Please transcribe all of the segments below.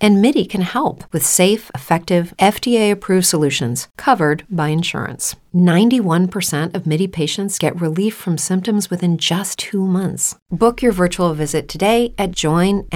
And MIDI can help with safe, effective, FDA approved solutions covered by insurance. 91% of MIDI patients get relief from symptoms within just two months. Book your virtual visit today at joinmidi.com.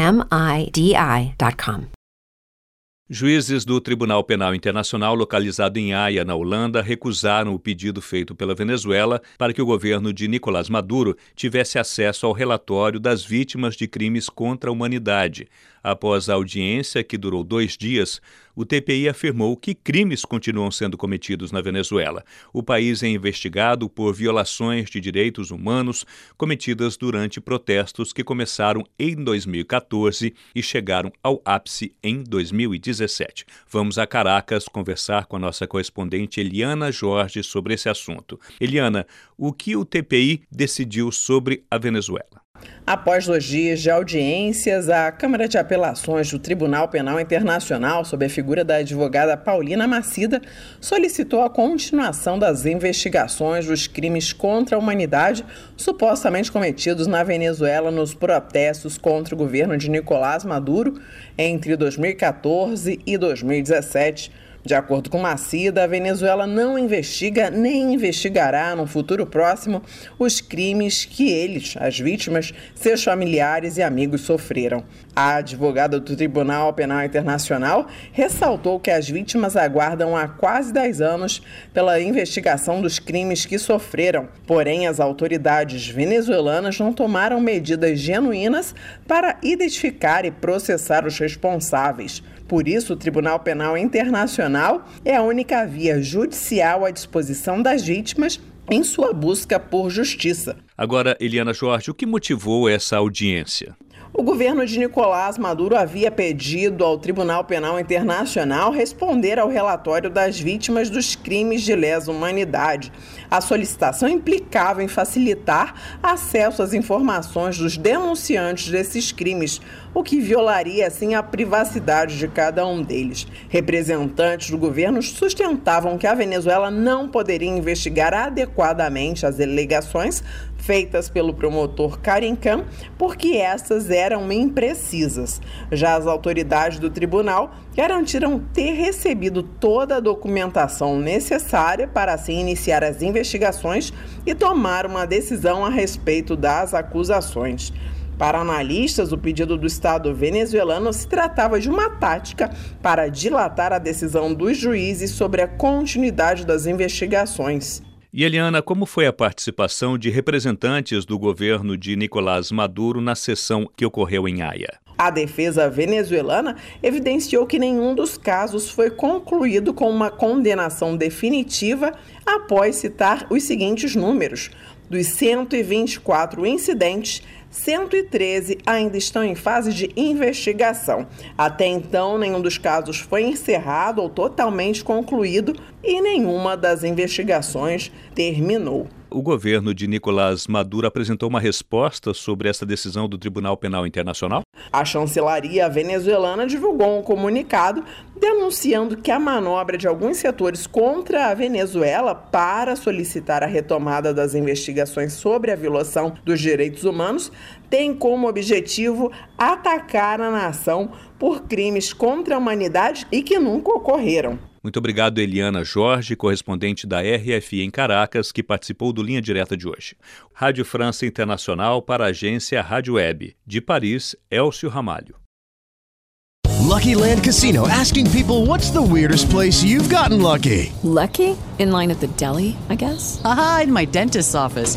Juízes do Tribunal Penal Internacional, localizado em Haia, na Holanda, recusaram o pedido feito pela Venezuela para que o governo de Nicolás Maduro tivesse acesso ao relatório das vítimas de crimes contra a humanidade. Após a audiência, que durou dois dias, o TPI afirmou que crimes continuam sendo cometidos na Venezuela. O país é investigado por violações de direitos humanos cometidas durante protestos que começaram em 2014 e chegaram ao ápice em 2017. Vamos a Caracas conversar com a nossa correspondente Eliana Jorge sobre esse assunto. Eliana, o que o TPI decidiu sobre a Venezuela? Após dois dias de audiências, a Câmara de Apelações do Tribunal Penal Internacional, sob a figura da advogada Paulina Macida, solicitou a continuação das investigações dos crimes contra a humanidade supostamente cometidos na Venezuela nos protestos contra o governo de Nicolás Maduro entre 2014 e 2017 de acordo com Macida, a Venezuela não investiga nem investigará no futuro próximo os crimes que eles, as vítimas, seus familiares e amigos sofreram. A advogada do Tribunal Penal Internacional ressaltou que as vítimas aguardam há quase 10 anos pela investigação dos crimes que sofreram, porém as autoridades venezuelanas não tomaram medidas genuínas para identificar e processar os responsáveis. Por isso, o Tribunal Penal Internacional é a única via judicial à disposição das vítimas em sua busca por justiça. Agora, Eliana Jorge, o que motivou essa audiência? O governo de Nicolás Maduro havia pedido ao Tribunal Penal Internacional responder ao relatório das vítimas dos crimes de lesa humanidade. A solicitação implicava em facilitar acesso às informações dos denunciantes desses crimes, o que violaria assim a privacidade de cada um deles. Representantes do governo sustentavam que a Venezuela não poderia investigar adequadamente as alegações feitas pelo promotor Karim Khan, porque essas eram imprecisas. Já as autoridades do tribunal garantiram ter recebido toda a documentação necessária para assim iniciar as investigações e tomar uma decisão a respeito das acusações. Para analistas, o pedido do Estado venezuelano se tratava de uma tática para dilatar a decisão dos juízes sobre a continuidade das investigações. E Eliana, como foi a participação de representantes do governo de Nicolás Maduro na sessão que ocorreu em Haia? A defesa venezuelana evidenciou que nenhum dos casos foi concluído com uma condenação definitiva após citar os seguintes números: dos 124 incidentes, 113 ainda estão em fase de investigação. Até então, nenhum dos casos foi encerrado ou totalmente concluído e nenhuma das investigações terminou. O governo de Nicolás Maduro apresentou uma resposta sobre essa decisão do Tribunal Penal Internacional? A chancelaria venezuelana divulgou um comunicado denunciando que a manobra de alguns setores contra a Venezuela para solicitar a retomada das investigações sobre a violação dos direitos humanos tem como objetivo atacar a nação por crimes contra a humanidade e que nunca ocorreram. Muito obrigado, Eliana Jorge, correspondente da RFI em Caracas, que participou do Linha Direta de hoje. Rádio França Internacional para a agência Rádio Web. De Paris, Elcio Ramalho. Lucky Land Casino asking people what's the weirdest place you've gotten lucky? Lucky? In line at the deli, I guess? Aha, in my dentist's office.